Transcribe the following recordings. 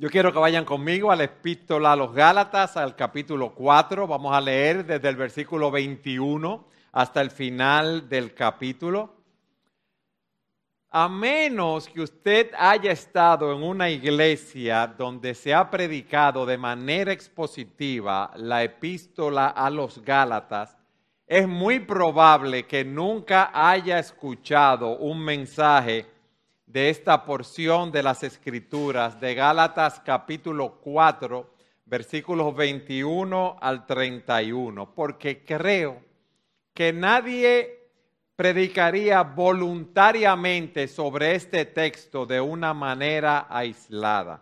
Yo quiero que vayan conmigo a la epístola a los Gálatas, al capítulo 4. Vamos a leer desde el versículo 21 hasta el final del capítulo. A menos que usted haya estado en una iglesia donde se ha predicado de manera expositiva la epístola a los Gálatas, es muy probable que nunca haya escuchado un mensaje de esta porción de las Escrituras de Gálatas capítulo 4, versículos 21 al 31, porque creo que nadie predicaría voluntariamente sobre este texto de una manera aislada.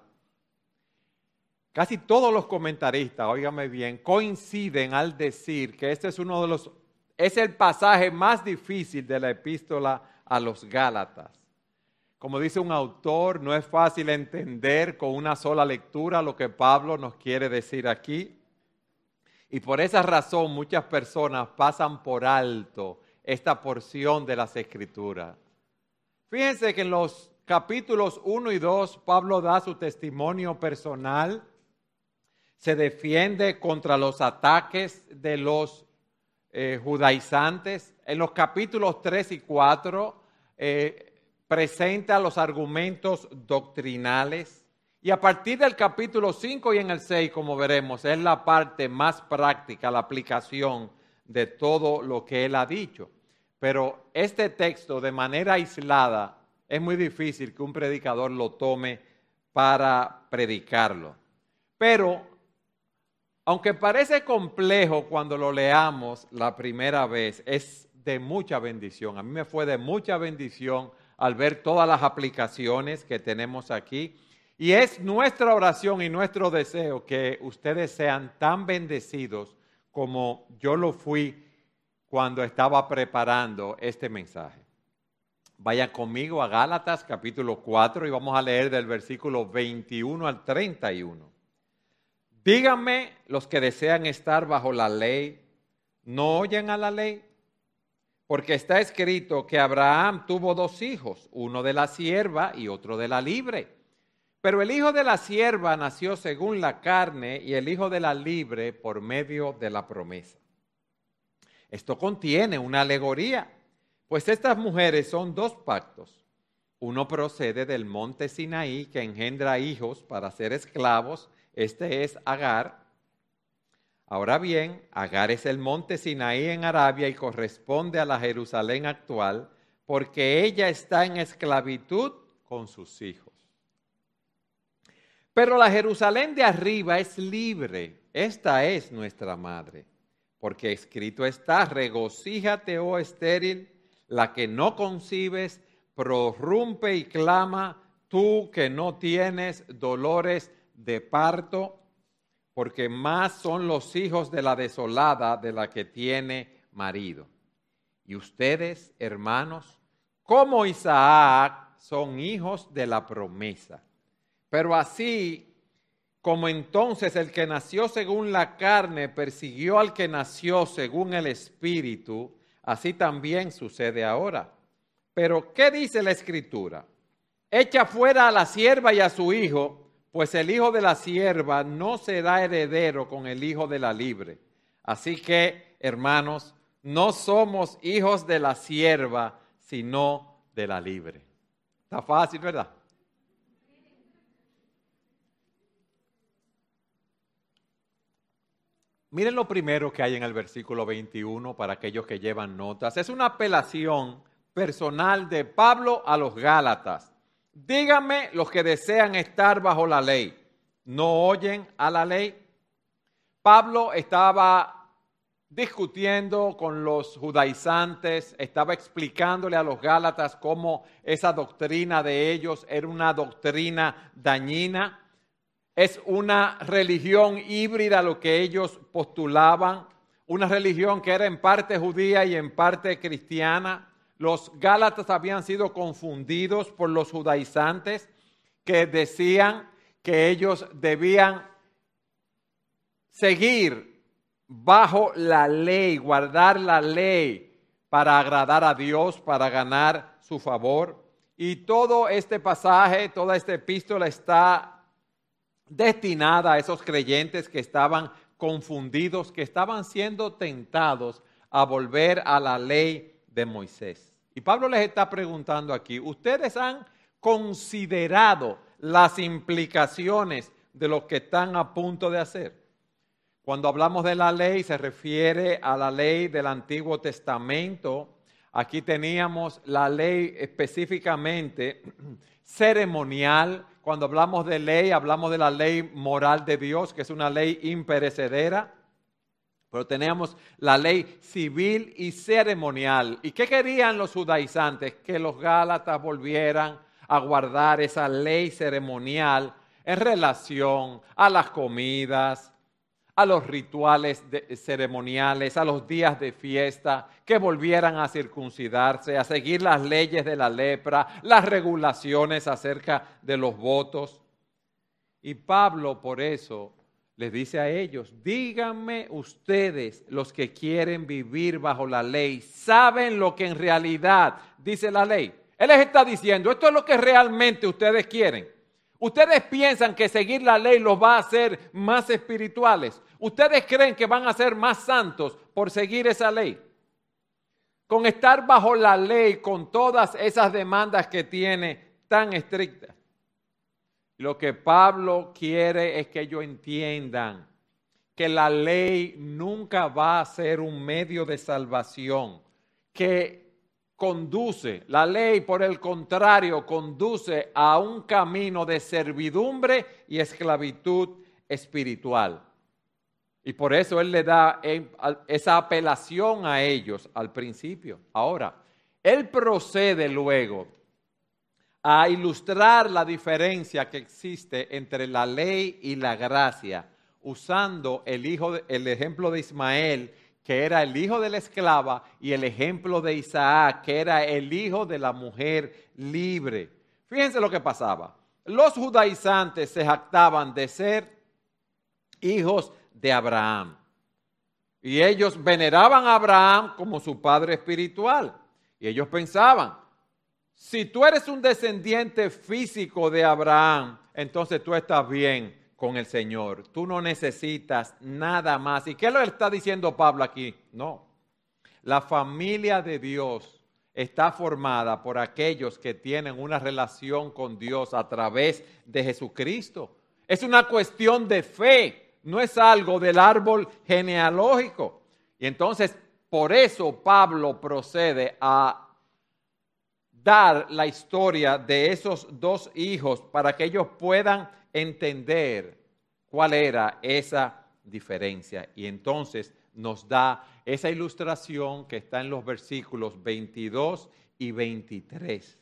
Casi todos los comentaristas, óigame bien, coinciden al decir que este es uno de los, es el pasaje más difícil de la epístola a los Gálatas. Como dice un autor, no es fácil entender con una sola lectura lo que Pablo nos quiere decir aquí. Y por esa razón muchas personas pasan por alto esta porción de las escrituras. Fíjense que en los capítulos 1 y 2 Pablo da su testimonio personal, se defiende contra los ataques de los eh, judaizantes. En los capítulos 3 y 4 presenta los argumentos doctrinales y a partir del capítulo 5 y en el 6, como veremos, es la parte más práctica, la aplicación de todo lo que él ha dicho. Pero este texto de manera aislada es muy difícil que un predicador lo tome para predicarlo. Pero, aunque parece complejo cuando lo leamos la primera vez, es de mucha bendición. A mí me fue de mucha bendición al ver todas las aplicaciones que tenemos aquí. Y es nuestra oración y nuestro deseo que ustedes sean tan bendecidos como yo lo fui cuando estaba preparando este mensaje. Vayan conmigo a Gálatas capítulo 4 y vamos a leer del versículo 21 al 31. Díganme los que desean estar bajo la ley, ¿no oyen a la ley? Porque está escrito que Abraham tuvo dos hijos, uno de la sierva y otro de la libre. Pero el hijo de la sierva nació según la carne y el hijo de la libre por medio de la promesa. Esto contiene una alegoría, pues estas mujeres son dos pactos. Uno procede del monte Sinaí que engendra hijos para ser esclavos, este es Agar, Ahora bien, Agar es el monte Sinaí en Arabia y corresponde a la Jerusalén actual porque ella está en esclavitud con sus hijos. Pero la Jerusalén de arriba es libre. Esta es nuestra madre. Porque escrito está, regocíjate, oh estéril, la que no concibes, prorrumpe y clama, tú que no tienes dolores de parto porque más son los hijos de la desolada de la que tiene marido. Y ustedes, hermanos, como Isaac, son hijos de la promesa. Pero así como entonces el que nació según la carne persiguió al que nació según el Espíritu, así también sucede ahora. Pero, ¿qué dice la Escritura? Echa fuera a la sierva y a su hijo, pues el hijo de la sierva no será heredero con el hijo de la libre. Así que, hermanos, no somos hijos de la sierva, sino de la libre. Está fácil, ¿verdad? Miren lo primero que hay en el versículo 21 para aquellos que llevan notas. Es una apelación personal de Pablo a los Gálatas. Díganme los que desean estar bajo la ley. ¿No oyen a la ley? Pablo estaba discutiendo con los judaizantes, estaba explicándole a los gálatas cómo esa doctrina de ellos era una doctrina dañina, es una religión híbrida lo que ellos postulaban, una religión que era en parte judía y en parte cristiana, los Gálatas habían sido confundidos por los judaizantes que decían que ellos debían seguir bajo la ley, guardar la ley para agradar a Dios, para ganar su favor. Y todo este pasaje, toda esta epístola está destinada a esos creyentes que estaban confundidos, que estaban siendo tentados a volver a la ley de Moisés. Y Pablo les está preguntando aquí, ¿ustedes han considerado las implicaciones de lo que están a punto de hacer? Cuando hablamos de la ley se refiere a la ley del Antiguo Testamento. Aquí teníamos la ley específicamente ceremonial. Cuando hablamos de ley, hablamos de la ley moral de Dios, que es una ley imperecedera. Pero teníamos la ley civil y ceremonial. ¿Y qué querían los judaizantes? Que los gálatas volvieran a guardar esa ley ceremonial en relación a las comidas, a los rituales ceremoniales, a los días de fiesta, que volvieran a circuncidarse, a seguir las leyes de la lepra, las regulaciones acerca de los votos. Y Pablo por eso les dice a ellos, díganme ustedes los que quieren vivir bajo la ley, ¿saben lo que en realidad dice la ley? Él les está diciendo, esto es lo que realmente ustedes quieren. Ustedes piensan que seguir la ley los va a hacer más espirituales. Ustedes creen que van a ser más santos por seguir esa ley. Con estar bajo la ley, con todas esas demandas que tiene tan estrictas. Lo que Pablo quiere es que ellos entiendan que la ley nunca va a ser un medio de salvación, que conduce, la ley por el contrario, conduce a un camino de servidumbre y esclavitud espiritual. Y por eso él le da esa apelación a ellos al principio. Ahora, él procede luego a ilustrar la diferencia que existe entre la ley y la gracia, usando el, hijo el ejemplo de Ismael, que era el hijo de la esclava, y el ejemplo de Isaac, que era el hijo de la mujer libre. Fíjense lo que pasaba. Los judaizantes se jactaban de ser hijos de Abraham. Y ellos veneraban a Abraham como su padre espiritual. Y ellos pensaban, si tú eres un descendiente físico de Abraham, entonces tú estás bien con el Señor. Tú no necesitas nada más. ¿Y qué lo está diciendo Pablo aquí? No. La familia de Dios está formada por aquellos que tienen una relación con Dios a través de Jesucristo. Es una cuestión de fe, no es algo del árbol genealógico. Y entonces, por eso Pablo procede a la historia de esos dos hijos para que ellos puedan entender cuál era esa diferencia. Y entonces nos da esa ilustración que está en los versículos 22 y 23.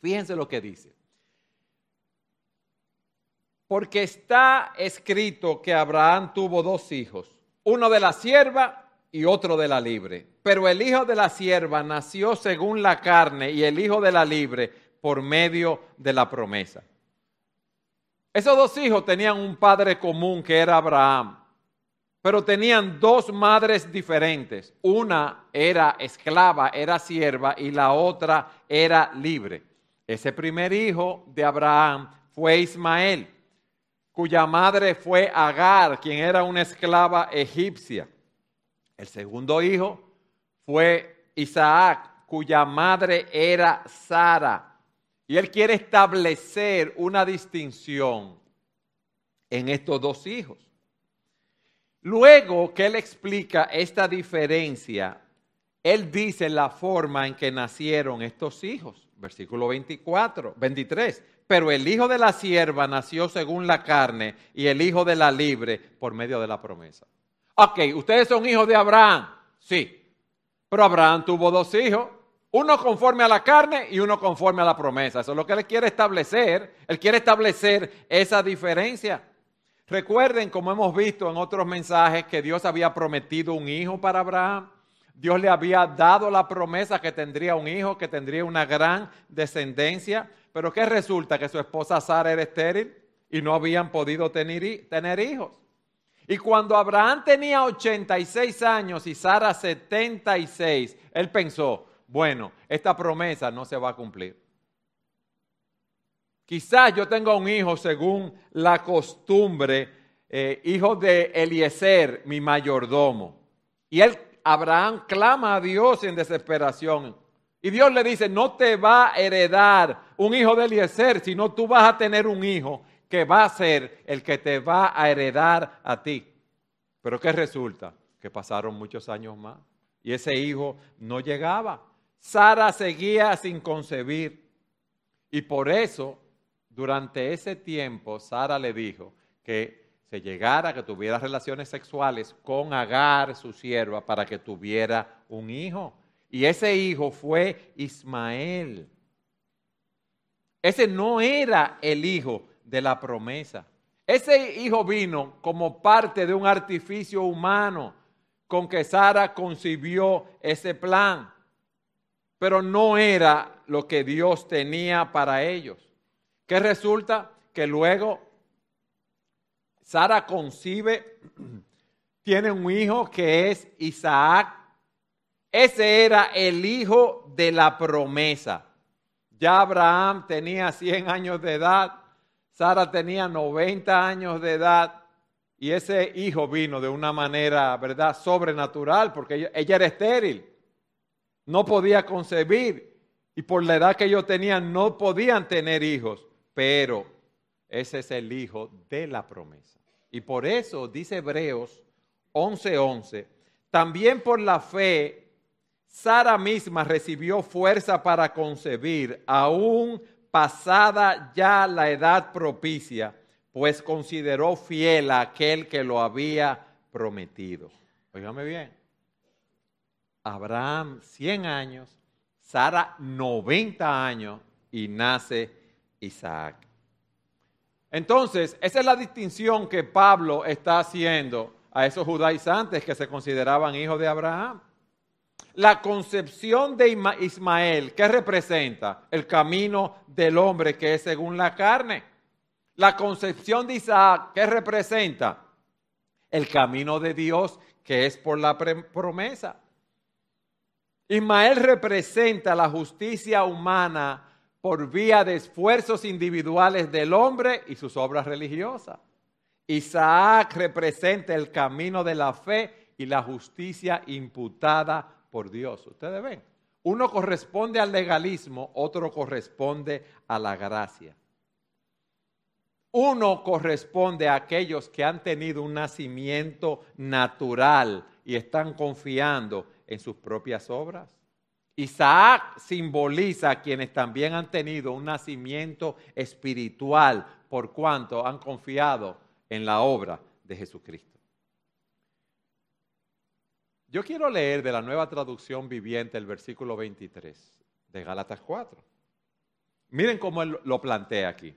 Fíjense lo que dice. Porque está escrito que Abraham tuvo dos hijos, uno de la sierva y otro de la libre. Pero el hijo de la sierva nació según la carne y el hijo de la libre por medio de la promesa. Esos dos hijos tenían un padre común que era Abraham, pero tenían dos madres diferentes. Una era esclava, era sierva, y la otra era libre. Ese primer hijo de Abraham fue Ismael, cuya madre fue Agar, quien era una esclava egipcia. El segundo hijo fue Isaac, cuya madre era Sara. Y él quiere establecer una distinción en estos dos hijos. Luego que él explica esta diferencia, él dice la forma en que nacieron estos hijos. Versículo 24, 23. Pero el hijo de la sierva nació según la carne y el hijo de la libre por medio de la promesa. Ok, ustedes son hijos de Abraham. Sí. Pero Abraham tuvo dos hijos. Uno conforme a la carne y uno conforme a la promesa. Eso es lo que él quiere establecer. Él quiere establecer esa diferencia. Recuerden, como hemos visto en otros mensajes, que Dios había prometido un hijo para Abraham. Dios le había dado la promesa que tendría un hijo, que tendría una gran descendencia. Pero ¿qué resulta? Que su esposa Sara era estéril y no habían podido tener hijos. Y cuando Abraham tenía 86 años y Sara 76, él pensó, bueno, esta promesa no se va a cumplir. Quizás yo tenga un hijo según la costumbre, eh, hijo de Eliezer, mi mayordomo. Y él, Abraham, clama a Dios en desesperación. Y Dios le dice, no te va a heredar un hijo de Eliezer, sino tú vas a tener un hijo que va a ser el que te va a heredar a ti. Pero ¿qué resulta? Que pasaron muchos años más y ese hijo no llegaba. Sara seguía sin concebir. Y por eso durante ese tiempo, Sara le dijo que se llegara, que tuviera relaciones sexuales con Agar, su sierva, para que tuviera un hijo. Y ese hijo fue Ismael. Ese no era el hijo de la promesa. Ese hijo vino como parte de un artificio humano con que Sara concibió ese plan. Pero no era lo que Dios tenía para ellos. ¿Qué resulta? Que luego Sara concibe, tiene un hijo que es Isaac. Ese era el hijo de la promesa. Ya Abraham tenía 100 años de edad, Sara tenía 90 años de edad y ese hijo vino de una manera, ¿verdad?, sobrenatural porque ella era estéril, no podía concebir y por la edad que ellos tenían no podían tener hijos pero ese es el hijo de la promesa. Y por eso dice Hebreos 11:11, también por la fe, Sara misma recibió fuerza para concebir, aún pasada ya la edad propicia, pues consideró fiel a aquel que lo había prometido. Óigame bien, Abraham 100 años, Sara 90 años y nace Isaac. Entonces, esa es la distinción que Pablo está haciendo a esos judaizantes que se consideraban hijos de Abraham. La concepción de Ismael, ¿qué representa? El camino del hombre que es según la carne. La concepción de Isaac, ¿qué representa? El camino de Dios que es por la promesa. Ismael representa la justicia humana por vía de esfuerzos individuales del hombre y sus obras religiosas. Isaac representa el camino de la fe y la justicia imputada por Dios. Ustedes ven, uno corresponde al legalismo, otro corresponde a la gracia. Uno corresponde a aquellos que han tenido un nacimiento natural y están confiando en sus propias obras. Isaac simboliza a quienes también han tenido un nacimiento espiritual por cuanto han confiado en la obra de Jesucristo. Yo quiero leer de la nueva traducción viviente el versículo 23 de Gálatas 4. Miren cómo él lo plantea aquí.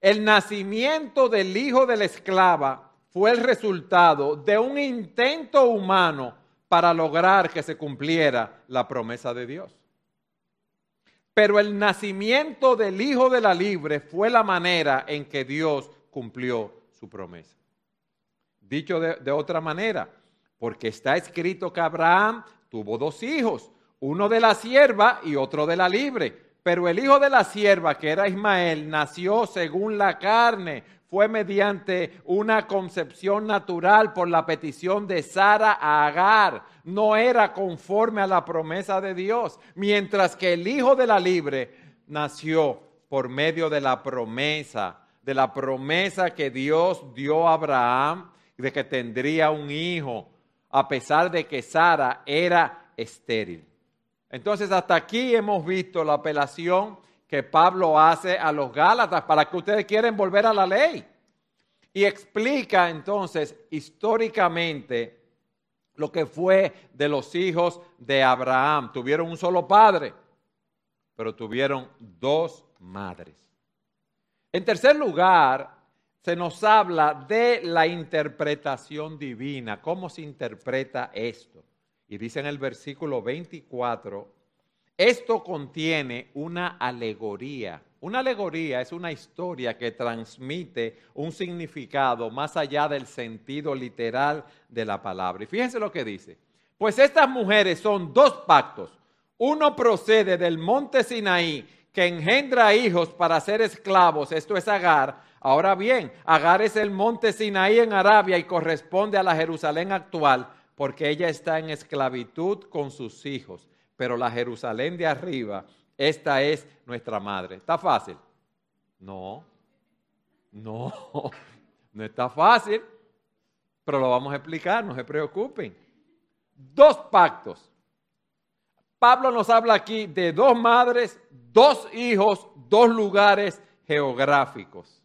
El nacimiento del hijo de la esclava fue el resultado de un intento humano para lograr que se cumpliera la promesa de Dios. Pero el nacimiento del Hijo de la Libre fue la manera en que Dios cumplió su promesa. Dicho de, otra manera, porque está escrito que Abraham tuvo dos hijos, uno de la sierva y otro de la libre. Pero el hijo de la sierva, que era Ismael, nació según la carne, fue mediante una concepción natural por la petición de Sara a Agar. No era conforme a la promesa de Dios, mientras que el hijo de la libre nació por medio de la promesa, de la promesa que Dios dio a Abraham de que tendría un hijo, a pesar de que Sara era estéril. Entonces hasta aquí hemos visto la apelación que Pablo hace a los Gálatas para que ustedes quieren volver a la ley. Y explica entonces históricamente lo que fue de los hijos de Abraham. Tuvieron un solo padre, pero tuvieron dos madres. En tercer lugar, se nos habla de la interpretación divina, cómo se interpreta esto. Y dice en el versículo 24, esto contiene una alegoría. Una alegoría es una historia que transmite un significado más allá del sentido literal de la palabra. Y fíjense lo que dice. Pues estas mujeres son dos pactos. Uno procede del monte Sinaí, que engendra hijos para ser esclavos, esto es Agar. Ahora bien, Agar es el monte Sinaí en Arabia y corresponde a la Jerusalén actual, porque ella está en esclavitud con sus hijos. Pero la Jerusalén de arriba, esta es nuestra madre. ¿Está fácil? No, no, no está fácil, pero lo vamos a explicar, no se preocupen. Dos pactos. Pablo nos habla aquí de dos madres, dos hijos, dos lugares geográficos.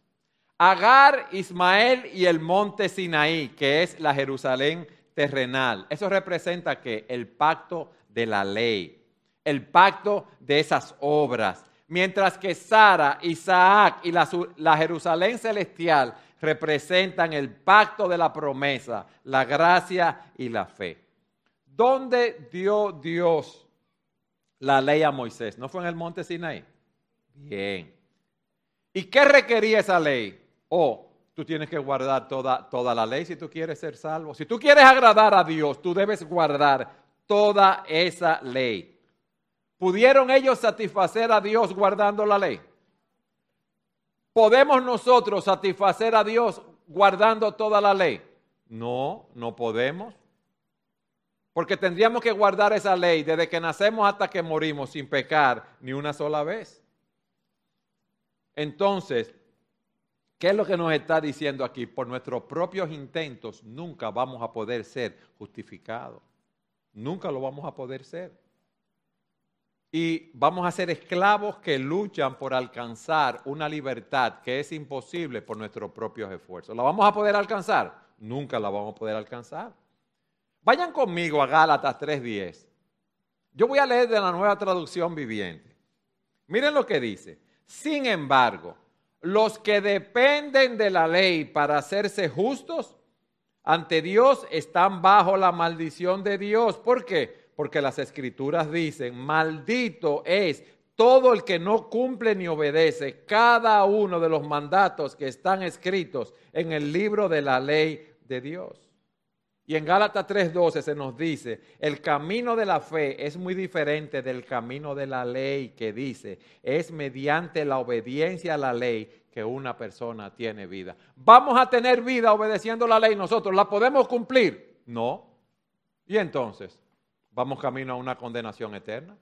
Agar, Ismael y el monte Sinaí, que es la Jerusalén terrenal. Eso representa que el pacto de la ley, el pacto de esas obras. Mientras que Sara, Isaac y la, la Jerusalén celestial representan el pacto de la promesa, la gracia y la fe. ¿Dónde dio Dios la ley a Moisés? ¿No fue en el monte Sinaí? Bien. ¿Y qué requería esa ley? Oh, tú tienes que guardar toda, toda la ley si tú quieres ser salvo. Si tú quieres agradar a Dios, tú debes guardar toda esa ley. ¿Pudieron ellos satisfacer a Dios guardando la ley? ¿Podemos nosotros satisfacer a Dios guardando toda la ley? No, no podemos. Porque tendríamos que guardar esa ley desde que nacemos hasta que morimos sin pecar ni una sola vez. Entonces, ¿qué es lo que nos está diciendo aquí? Por nuestros propios intentos nunca vamos a poder ser justificados. Nunca lo vamos a poder ser. Y vamos a ser esclavos que luchan por alcanzar una libertad que es imposible por nuestros propios esfuerzos. ¿La vamos a poder alcanzar? Nunca la vamos a poder alcanzar. Vayan conmigo a Gálatas 3.10. Yo voy a leer de la nueva traducción viviente. Miren lo que dice. Sin embargo, los que dependen de la ley para hacerse justos ante Dios están bajo la maldición de Dios. ¿Por qué? Porque las escrituras dicen, maldito es todo el que no cumple ni obedece cada uno de los mandatos que están escritos en el libro de la ley de Dios. Y en Gálatas 3:12 se nos dice, el camino de la fe es muy diferente del camino de la ley que dice, es mediante la obediencia a la ley que una persona tiene vida. ¿Vamos a tener vida obedeciendo la ley nosotros? ¿La podemos cumplir? No. ¿Y entonces? ¿Vamos camino a una condenación eterna?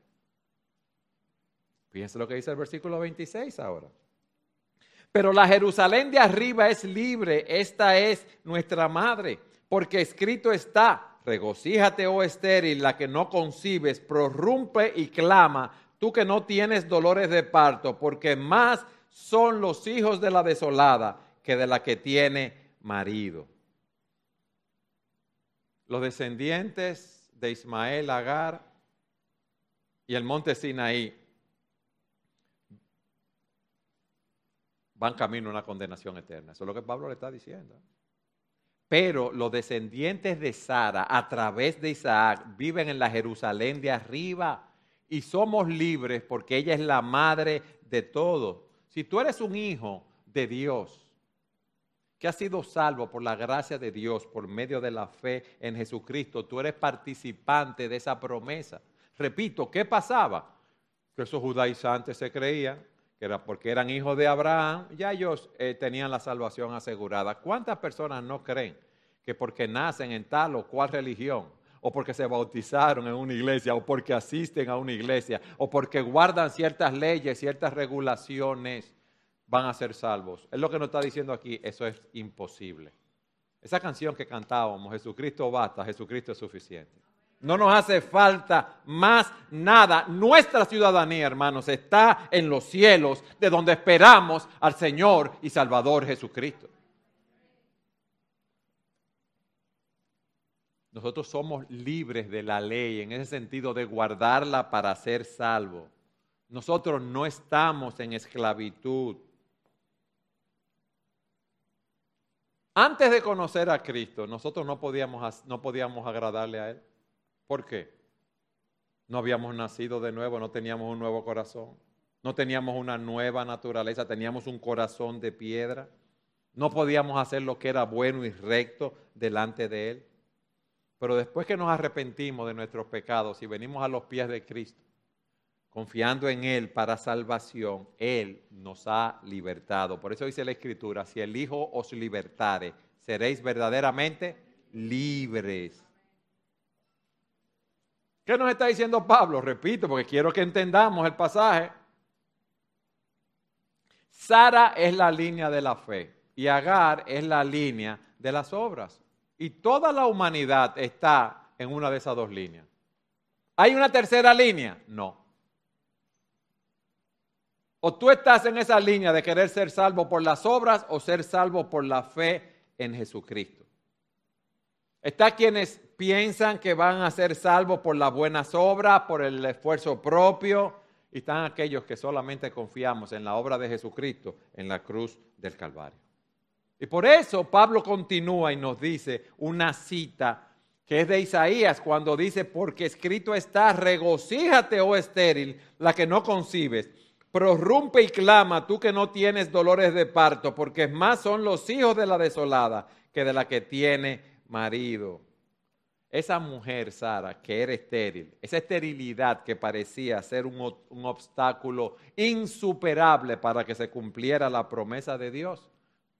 Fíjense lo que dice el versículo 26 ahora. Pero la Jerusalén de arriba es libre, esta es nuestra madre porque escrito está, regocíjate, oh estéril, la que no concibes, prorrumpe y clama, tú que no tienes dolores de parto, porque más son los hijos de la desolada que de la que tiene marido. Los descendientes de Ismael, Agar y el monte Sinaí van camino a una condenación eterna. Eso es lo que Pablo le está diciendo. Pero los descendientes de Sara a través de Isaac viven en la Jerusalén de arriba y somos libres porque ella es la madre de todos. Si tú eres un hijo de Dios, que has sido salvo por la gracia de Dios, por medio de la fe en Jesucristo, tú eres participante de esa promesa. Repito, ¿qué pasaba? Que esos judaizantes se creían que era porque eran hijos de Abraham, ya ellos eh, tenían la salvación asegurada. ¿Cuántas personas no creen que porque nacen en tal o cual religión, o porque se bautizaron en una iglesia, o porque asisten a una iglesia, o porque guardan ciertas leyes, ciertas regulaciones, van a ser salvos? Es lo que nos está diciendo aquí, eso es imposible. Esa canción que cantábamos, Jesucristo basta, Jesucristo es suficiente. No nos hace falta más nada. Nuestra ciudadanía, hermanos, está en los cielos, de donde esperamos al Señor y Salvador Jesucristo. Nosotros somos libres de la ley en ese sentido de guardarla para ser salvo. Nosotros no estamos en esclavitud. Antes de conocer a Cristo, nosotros no podíamos, no podíamos agradarle a Él. ¿Por qué? No habíamos nacido de nuevo, no teníamos un nuevo corazón, no teníamos una nueva naturaleza, teníamos un corazón de piedra. No podíamos hacer lo que era bueno y recto delante de Él. Pero después que nos arrepentimos de nuestros pecados y venimos a los pies de Cristo, confiando en Él para salvación, Él nos ha libertado. Por eso dice la Escritura, si el Hijo os libertare, seréis verdaderamente libres. ¿Qué nos está diciendo Pablo? Repito, porque quiero que entendamos el pasaje. Sara es la línea de la fe y Agar es la línea de las obras. Y toda la humanidad está en una de esas dos líneas. ¿Hay una tercera línea? No. O tú estás en esa línea de querer ser salvo por las obras o ser salvo por la fe en Jesucristo. Está quienes piensan que van a ser salvos por las buenas obras, por el esfuerzo propio, y están aquellos que solamente confiamos en la obra de Jesucristo en la cruz del Calvario. Y por eso Pablo continúa y nos dice una cita que es de Isaías cuando dice, porque escrito está, regocíjate, oh estéril, la que no concibes, prorrumpe y clama, tú que no tienes dolores de parto, porque más son los hijos de la desolada que de la que tiene marido. Esa mujer, Sara, que era estéril, esa esterilidad que parecía ser un, un obstáculo insuperable para que se cumpliera la promesa de Dios,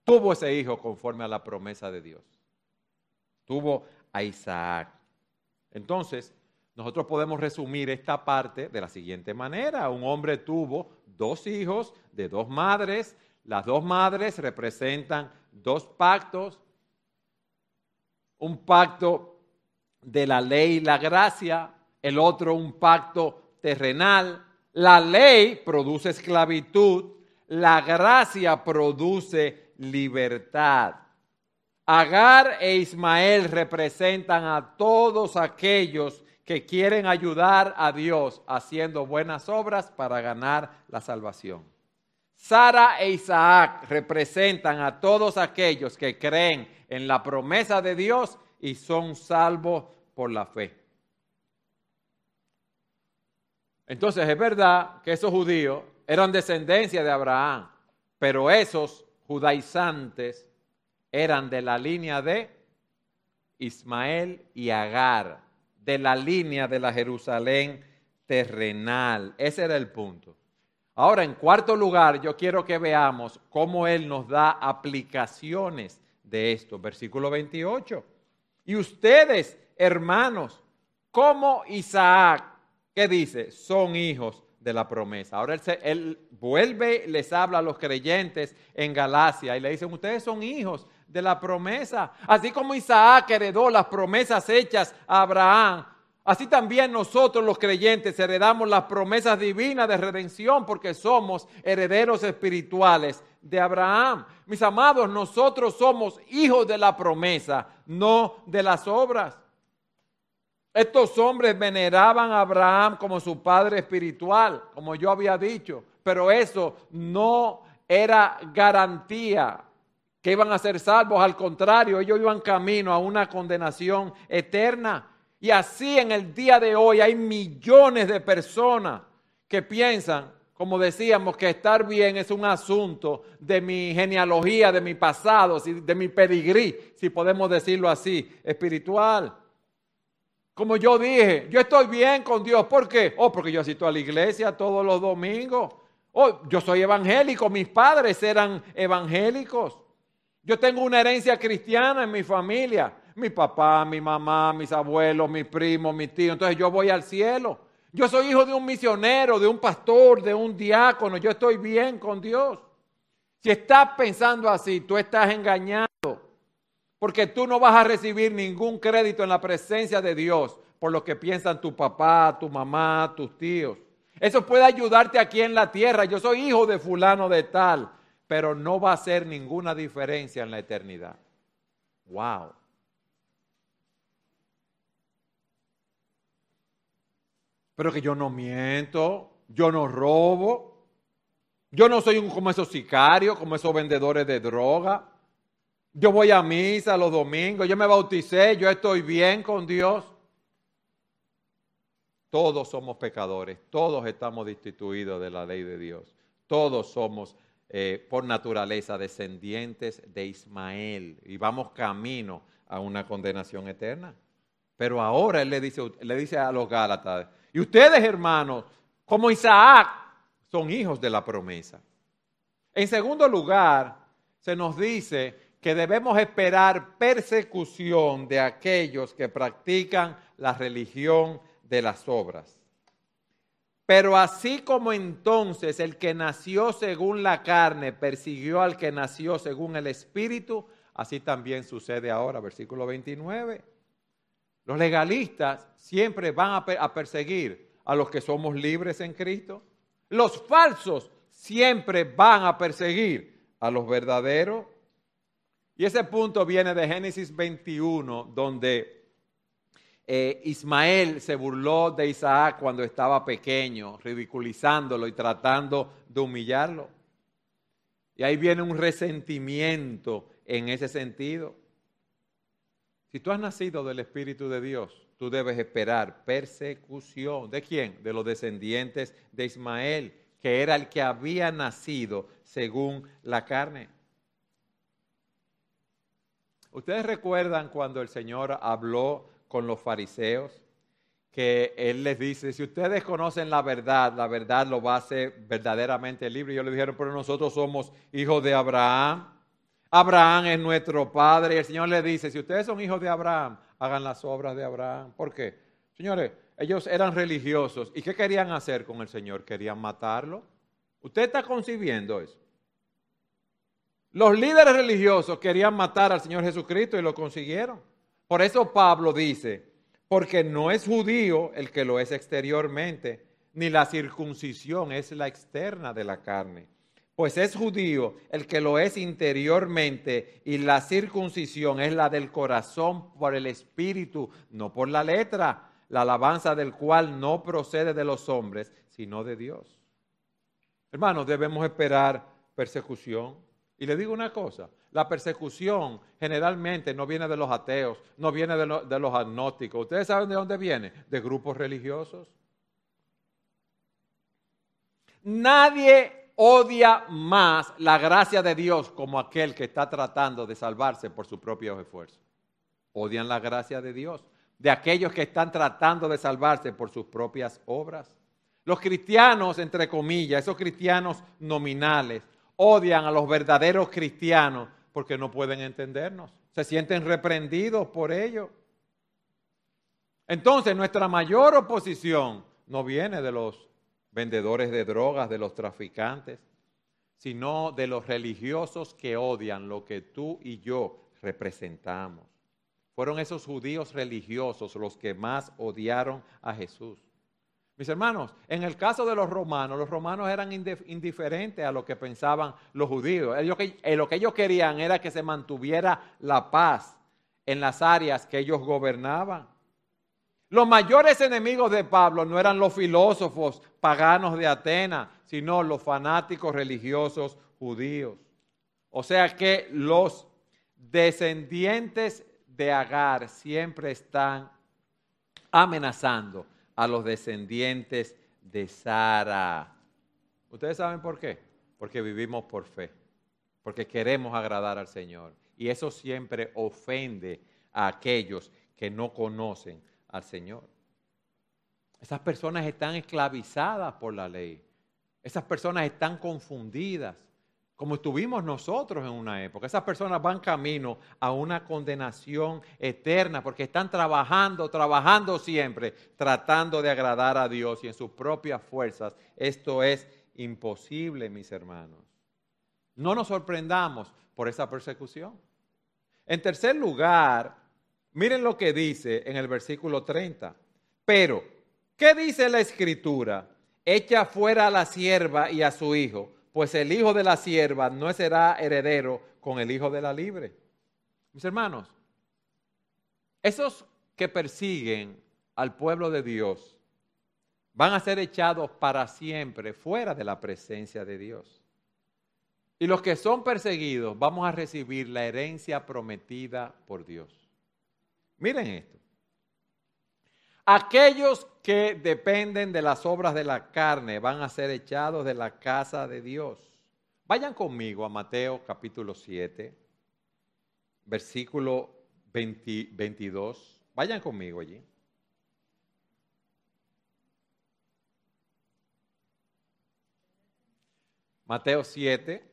tuvo ese hijo conforme a la promesa de Dios. Tuvo a Isaac. Entonces, nosotros podemos resumir esta parte de la siguiente manera. Un hombre tuvo dos hijos de dos madres. Las dos madres representan dos pactos. Un pacto de la ley y la gracia, el otro un pacto terrenal. La ley produce esclavitud, la gracia produce libertad. Agar e Ismael representan a todos aquellos que quieren ayudar a Dios haciendo buenas obras para ganar la salvación. Sara e Isaac representan a todos aquellos que creen en la promesa de Dios y son salvos por la fe. Entonces es verdad que esos judíos eran descendencia de Abraham, pero esos judaizantes eran de la línea de Ismael y Agar, de la línea de la Jerusalén terrenal. Ese era el punto. Ahora, en cuarto lugar, yo quiero que veamos cómo Él nos da aplicaciones de esto. Versículo 28. Y ustedes, hermanos, como Isaac, ¿qué dice? Son hijos de la promesa. Ahora él, vuelve, les habla a los creyentes en Galacia y le dicen, ustedes son hijos de la promesa. Así como Isaac heredó las promesas hechas a Abraham, así también nosotros los creyentes heredamos las promesas divinas de redención porque somos herederos espirituales de Abraham. Mis amados, nosotros somos hijos de la promesa, no de las obras. Estos hombres veneraban a Abraham como su padre espiritual, como yo había dicho, pero eso no era garantía que iban a ser salvos, al contrario, ellos iban camino a una condenación eterna. Y así en el día de hoy hay millones de personas que piensan, como decíamos, que estar bien es un asunto de mi genealogía, de mi pasado, de mi pedigrí, si podemos decirlo así, espiritual. Como yo dije, yo estoy bien con Dios. ¿Por qué? Oh, porque yo asisto a la iglesia todos los domingos. Oh, yo soy evangélico, mis padres eran evangélicos. Yo tengo una herencia cristiana en mi familia. Mi papá, mi mamá, mis abuelos, mis primos, mis tíos. Entonces yo voy al cielo. Yo soy hijo de un misionero, de un pastor, de un diácono. Yo estoy bien con Dios. Si estás pensando así, tú estás engañado. Porque tú no vas a recibir ningún crédito en la presencia de Dios por lo que piensan tu papá, tu mamá, tus tíos. Eso puede ayudarte aquí en la tierra. Yo soy hijo de fulano de tal, pero no va a hacer ninguna diferencia en la eternidad. Wow. Pero que yo no miento, yo no robo, yo no soy un, como esos sicarios, como esos vendedores de droga. Yo voy a misa los domingos, yo me bauticé, yo estoy bien con Dios. Todos somos pecadores, todos estamos destituidos de la ley de Dios, todos somos eh, por naturaleza descendientes de Ismael y vamos camino a una condenación eterna. Pero ahora él le dice, le dice a los Gálatas, y ustedes hermanos, como Isaac, son hijos de la promesa. En segundo lugar, se nos dice que debemos esperar persecución de aquellos que practican la religión de las obras. Pero así como entonces el que nació según la carne persiguió al que nació según el Espíritu, así también sucede ahora, versículo 29. Los legalistas siempre van a, perseguir a los que somos libres en Cristo. Los falsos siempre van a perseguir a los verdaderos. Y ese punto viene de Génesis 21, donde eh, Ismael se burló de Isaac cuando estaba pequeño, ridiculizándolo y tratando de humillarlo. Y ahí viene un resentimiento en ese sentido. Si tú has nacido del Espíritu de Dios, tú debes esperar persecución. ¿De quién? De los descendientes de Ismael, que era el que había nacido según la carne. Ustedes recuerdan cuando el Señor habló con los fariseos, que Él les dice, si ustedes conocen la verdad, la verdad lo va a hacer verdaderamente libre. Y ellos le dijeron, pero nosotros somos hijos de Abraham. Abraham es nuestro padre. Y el Señor le dice, si ustedes son hijos de Abraham, hagan las obras de Abraham. ¿Por qué? Señores, ellos eran religiosos. ¿Y qué querían hacer con el Señor? ¿Querían matarlo? ¿Usted está concibiendo eso? Los líderes religiosos querían matar al Señor Jesucristo y lo consiguieron. Por eso Pablo dice, porque no es judío el que lo es exteriormente, ni la circuncisión es la externa de la carne. Pues es judío el que lo es interiormente y la circuncisión es la del corazón por el espíritu, no por la letra, la alabanza del cual no procede de los hombres, sino de Dios. Hermanos, debemos esperar persecución. Y le digo una cosa, la persecución generalmente no viene de los ateos, no viene de, los agnósticos. ¿Ustedes saben de dónde viene? De grupos religiosos. Nadie odia más la gracia de Dios como aquel que está tratando de salvarse por sus propios esfuerzos. Odian la gracia de Dios, de aquellos que están tratando de salvarse por sus propias obras. Los cristianos, entre comillas, esos cristianos nominales, odian a los verdaderos cristianos porque no pueden entendernos. Se sienten reprendidos por ello. Entonces nuestra mayor oposición no viene de los vendedores de drogas, de los traficantes, sino de los religiosos que odian lo que tú y yo representamos. Fueron esos judíos religiosos los que más odiaron a Jesús. Mis hermanos, en el caso de los romanos, los romanos eran indiferentes a lo que pensaban los judíos. Eh, lo que ellos querían era que se mantuviera la paz en las áreas que ellos gobernaban. Los mayores enemigos de Pablo no eran los filósofos paganos de Atenas, sino los fanáticos religiosos judíos. O sea que los descendientes de Agar siempre están amenazando a los descendientes de Sara. ¿Ustedes saben por qué? Porque vivimos por fe, porque queremos agradar al Señor. Y eso siempre ofende a aquellos que no conocen al Señor. Esas personas están esclavizadas por la ley. Esas personas están confundidas como estuvimos nosotros en una época. Esas personas van camino a una condenación eterna porque están trabajando, trabajando siempre, tratando de agradar a Dios y en sus propias fuerzas. Esto es imposible, mis hermanos. No nos sorprendamos por esa persecución. En tercer lugar, miren lo que dice en el versículo 30. Pero, ¿qué dice la escritura? Echa fuera a la sierva y a su hijo pues el hijo de la sierva no será heredero con el hijo de la libre. Mis hermanos, esos que persiguen al pueblo de Dios van a ser echados para siempre fuera de la presencia de Dios. Y los que son perseguidos vamos a recibir la herencia prometida por Dios. Miren esto. Aquellos que dependen de las obras de la carne van a ser echados de la casa de Dios. Vayan conmigo a Mateo capítulo 7, versículo 20, 22. Vayan conmigo allí. Mateo 7,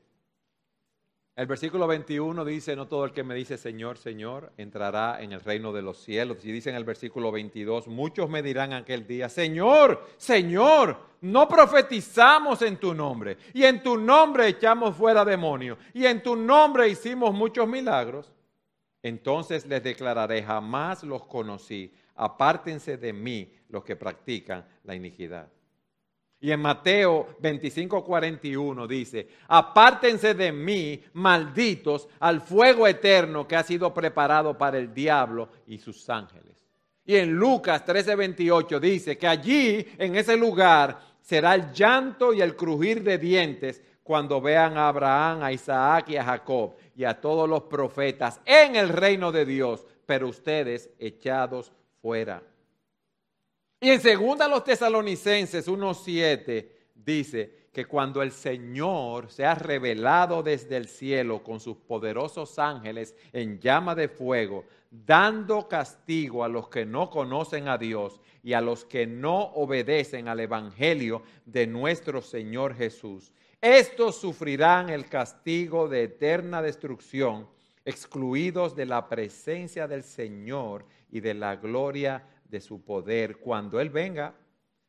el versículo 21 dice, no todo el que me dice Señor, Señor, entrará en el reino de los cielos. Y dice en el versículo 22, muchos me dirán aquel día, Señor, Señor, no profetizamos en tu nombre. Y en tu nombre echamos fuera demonios. Y en tu nombre hicimos muchos milagros. Entonces les declararé, jamás los conocí. Apártense de mí los que practican la iniquidad. Y en Mateo 25, 41 dice, apártense de mí, malditos, al fuego eterno que ha sido preparado para el diablo y sus ángeles. Y en Lucas 13, 28 dice que allí, en ese lugar, será el llanto y el crujir de dientes cuando vean a Abraham, a Isaac y a Jacob y a todos los profetas en el reino de Dios, pero ustedes echados fuera. Y en segunda los tesalonicenses 1.7 dice que cuando el Señor se ha revelado desde el cielo con sus poderosos ángeles en llama de fuego, dando castigo a los que no conocen a Dios y a los que no obedecen al Evangelio de nuestro Señor Jesús. Estos sufrirán el castigo de eterna destrucción, excluidos de la presencia del Señor y de la gloria de su poder cuando Él venga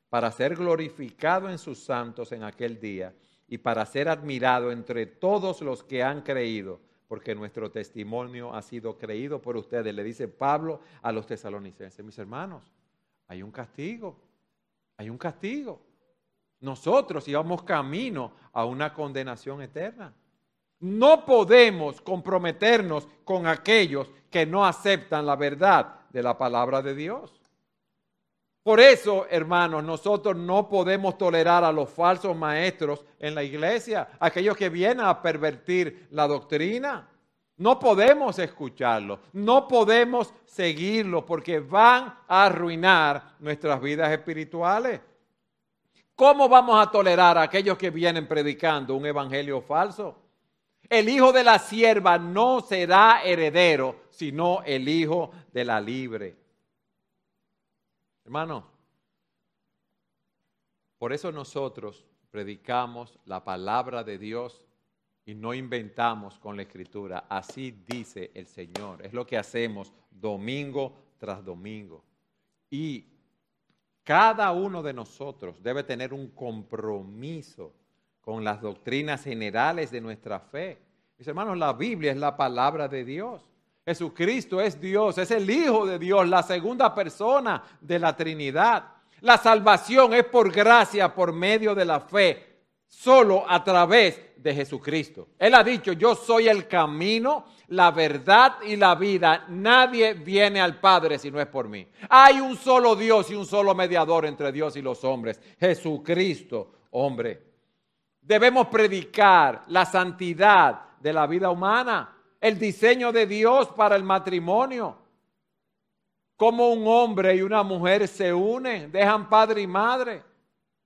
para ser glorificado en sus santos en aquel día y para ser admirado entre todos los que han creído, porque nuestro testimonio ha sido creído por ustedes, le dice Pablo a los tesalonicenses, mis hermanos, hay un castigo, hay un castigo. Nosotros íbamos camino a una condenación eterna. No podemos comprometernos con aquellos que no aceptan la verdad de la palabra de Dios. Por eso, hermanos, nosotros no podemos tolerar a los falsos maestros en la iglesia, aquellos que vienen a pervertir la doctrina. No podemos escucharlos, no podemos seguirlos porque van a arruinar nuestras vidas espirituales. ¿Cómo vamos a tolerar a aquellos que vienen predicando un evangelio falso? El hijo de la sierva no será heredero, sino el hijo de la libre. Hermano, por eso nosotros predicamos la palabra de Dios y no inventamos con la escritura. Así dice el Señor. Es lo que hacemos domingo tras domingo. Y cada uno de nosotros debe tener un compromiso con las doctrinas generales de nuestra fe. Mis hermanos, la Biblia es la palabra de Dios. Jesucristo es Dios, es el Hijo de Dios, la segunda persona de la Trinidad. La salvación es por gracia, por medio de la fe, solo a través de Jesucristo. Él ha dicho, yo soy el camino, la verdad y la vida. Nadie viene al Padre si no es por mí. Hay un solo Dios y un solo mediador entre Dios y los hombres, Jesucristo, hombre. Debemos predicar la santidad de la vida humana el diseño de Dios para el matrimonio. Cómo un hombre y una mujer se unen, dejan padre y madre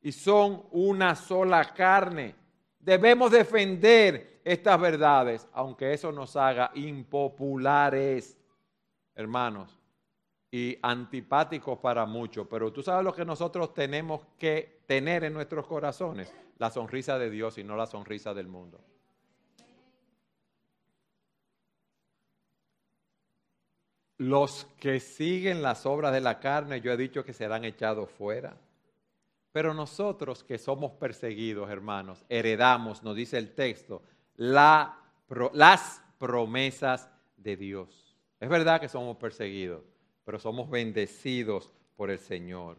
y son una sola carne. Debemos defender estas verdades, aunque eso nos haga impopulares, hermanos, y antipáticos para muchos. Pero tú sabes lo que nosotros tenemos que tener en nuestros corazones, la sonrisa de Dios y no la sonrisa del mundo. Los que siguen las obras de la carne, yo he dicho que serán echados fuera. Pero nosotros que somos perseguidos, hermanos, heredamos, nos dice el texto, las promesas de Dios. Es verdad que somos perseguidos, pero somos bendecidos por el Señor.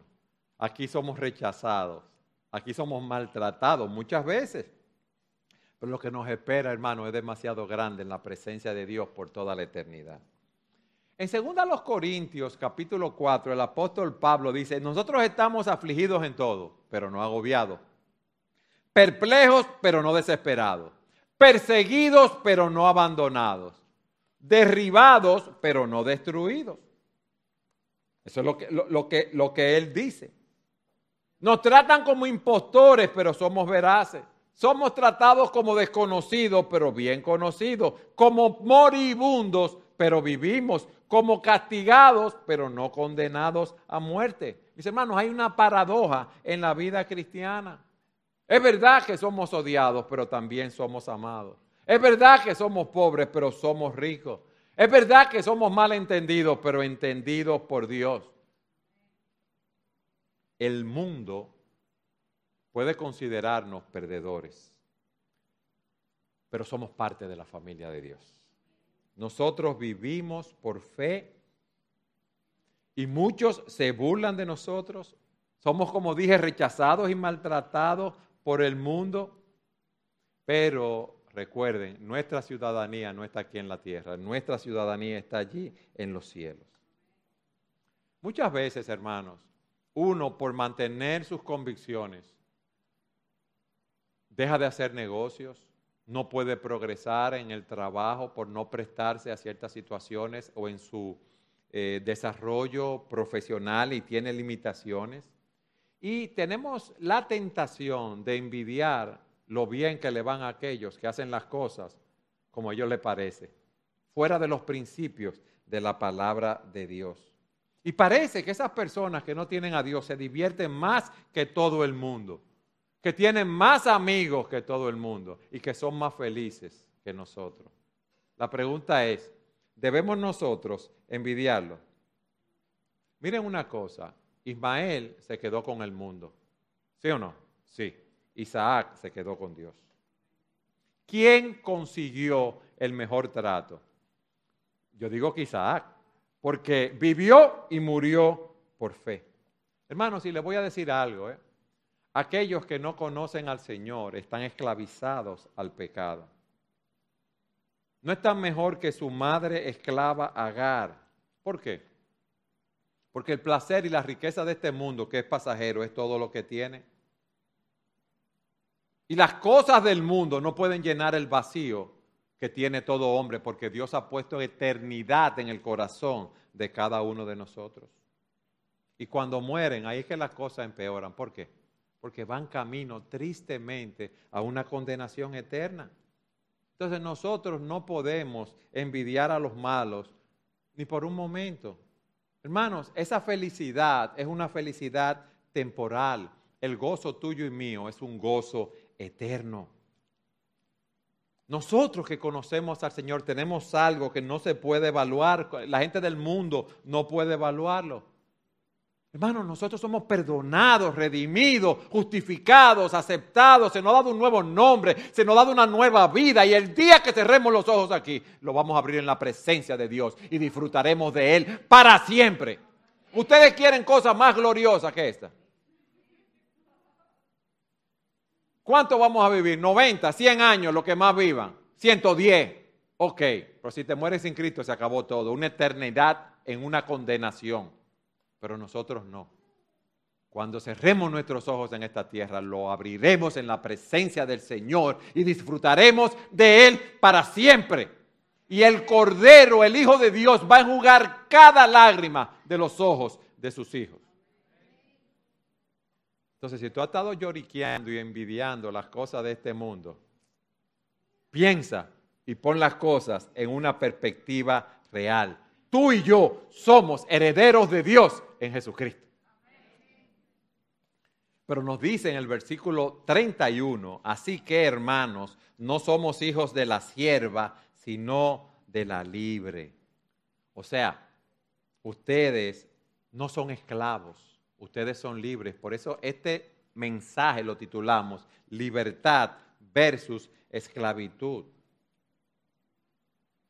Aquí somos rechazados, aquí somos maltratados muchas veces. Pero lo que nos espera, hermano, es demasiado grande en la presencia de Dios por toda la eternidad. En 2 Corintios capítulo 4, el apóstol Pablo dice, nosotros estamos afligidos en todo, pero no agobiados, perplejos, pero no desesperados, perseguidos, pero no abandonados, derribados, pero no destruidos. Eso es lo que, lo, que, lo que él dice. Nos tratan como impostores, pero somos veraces. Somos tratados como desconocidos, pero bien conocidos. Como moribundos, pero vivimos como castigados, pero no condenados a muerte. Mis hermanos, hay una paradoja en la vida cristiana. Es verdad que somos odiados, pero también somos amados. Es verdad que somos pobres, pero somos ricos. Es verdad que somos malentendidos, pero entendidos por Dios. El mundo puede considerarnos perdedores, pero somos parte de la familia de Dios. Nosotros vivimos por fe y muchos se burlan de nosotros. Somos, como dije, rechazados y maltratados por el mundo. Pero recuerden, nuestra ciudadanía no está aquí en la tierra, nuestra ciudadanía está allí en los cielos. Muchas veces, hermanos, uno por mantener sus convicciones deja de hacer negocios, no puede progresar en el trabajo por no prestarse a ciertas situaciones o en su eh, desarrollo profesional y tiene limitaciones. Y tenemos la tentación de envidiar lo bien que le van a aquellos que hacen las cosas como a ellos les parece, fuera de los principios de la palabra de Dios. Y parece que esas personas que no tienen a Dios se divierten más que todo el mundo que tienen más amigos que todo el mundo y que son más felices que nosotros. La pregunta es, ¿debemos nosotros envidiarlo? Miren una cosa, Ismael se quedó con el mundo, ¿sí o no? Sí. Isaac se quedó con Dios. ¿Quién consiguió el mejor trato? Yo digo que Isaac, porque vivió y murió por fe. Hermanos, y le voy a decir algo, ¿eh? Aquellos que no conocen al Señor están esclavizados al pecado. No están mejor que su madre esclava Agar. ¿Por qué? Porque el placer y la riqueza de este mundo, que es pasajero, es todo lo que tiene. Y las cosas del mundo no pueden llenar el vacío que tiene todo hombre, porque Dios ha puesto eternidad en el corazón de cada uno de nosotros. Y cuando mueren, ahí es que las cosas empeoran. ¿Por qué? Porque van camino tristemente a una condenación eterna. Entonces nosotros no podemos envidiar a los malos ni por un momento. Hermanos, esa felicidad es una felicidad temporal. El gozo tuyo y mío es un gozo eterno. Nosotros que conocemos al Señor tenemos algo que no se puede evaluar. La gente del mundo no puede evaluarlo. Hermanos, nosotros somos perdonados, redimidos, justificados, aceptados, se nos ha dado un nuevo nombre, se nos ha dado una nueva vida y el día que cerremos los ojos aquí, lo vamos a abrir en la presencia de Dios y disfrutaremos de Él para siempre. ¿Ustedes quieren cosas más gloriosas que esta? ¿Cuánto vamos a vivir? 90, 100 años, lo que más vivan. 110. Ok, pero si te mueres sin Cristo se acabó todo. Una eternidad en una condenación pero nosotros no. Cuando cerremos nuestros ojos en esta tierra, lo abriremos en la presencia del Señor y disfrutaremos de Él para siempre. Y el Cordero, el Hijo de Dios, va a enjugar cada lágrima de los ojos de sus hijos. Entonces, si tú has estado lloriqueando y envidiando las cosas de este mundo, piensa y pon las cosas en una perspectiva real. Tú y yo somos herederos de Dios en Jesucristo. Pero nos dice en el versículo 31, así que hermanos, no somos hijos de la sierva, sino de la libre. O sea, ustedes no son esclavos, ustedes son libres. Por eso este mensaje lo titulamos Libertad versus esclavitud.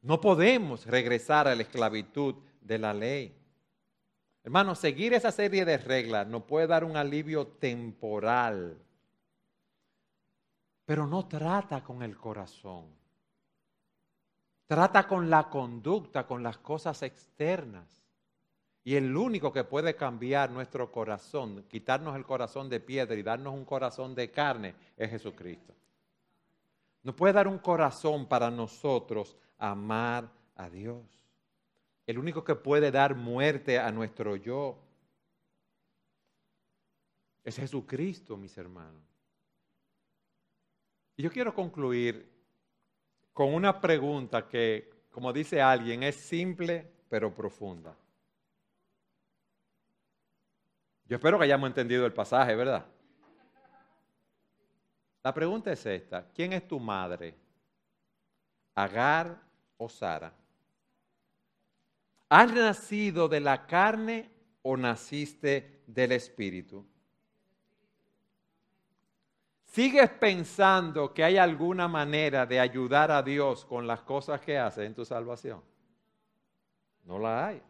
No podemos regresar a la esclavitud de la ley. Hermano, seguir esa serie de reglas nos puede dar un alivio temporal, pero no trata con el corazón. Trata con la conducta, con las cosas externas. Y el único que puede cambiar nuestro corazón, quitarnos el corazón de piedra y darnos un corazón de carne, es Jesucristo. No puede dar un corazón para nosotros amar a Dios. El único que puede dar muerte a nuestro yo es Jesucristo, mis hermanos. Y yo quiero concluir con una pregunta que, como dice alguien, es simple pero profunda. Yo espero que hayamos entendido el pasaje, ¿verdad? La pregunta es esta, ¿quién es tu madre? ¿Agar o Sara? ¿Has nacido de la carne o naciste del Espíritu? ¿Sigues pensando que hay alguna manera de ayudar a Dios con las cosas que hace en tu salvación? No la hay.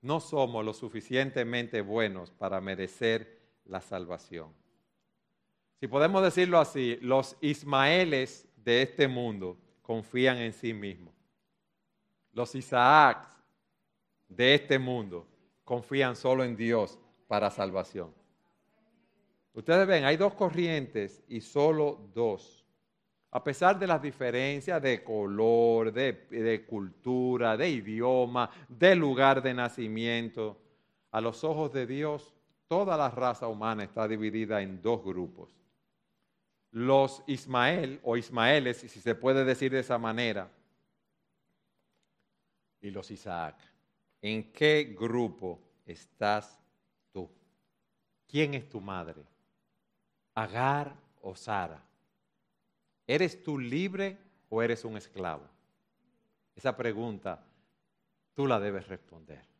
No somos lo suficientemente buenos para merecer la salvación. Si podemos decirlo así, los Ismaeles de este mundo confían en sí mismos. Los Isaacs de este mundo confían solo en Dios para salvación. Ustedes ven, hay dos corrientes y solo dos. A pesar de las diferencias de color, de, cultura, de idioma, de lugar de nacimiento, a los ojos de Dios, toda la raza humana está dividida en dos grupos. Los Ismael o Ismaeles, si se puede decir de esa manera, y los Isaac. ¿En qué grupo estás tú? ¿Quién es tu madre? ¿Agar o Sara? ¿Eres tú libre o eres un esclavo? Esa pregunta tú la debes responder.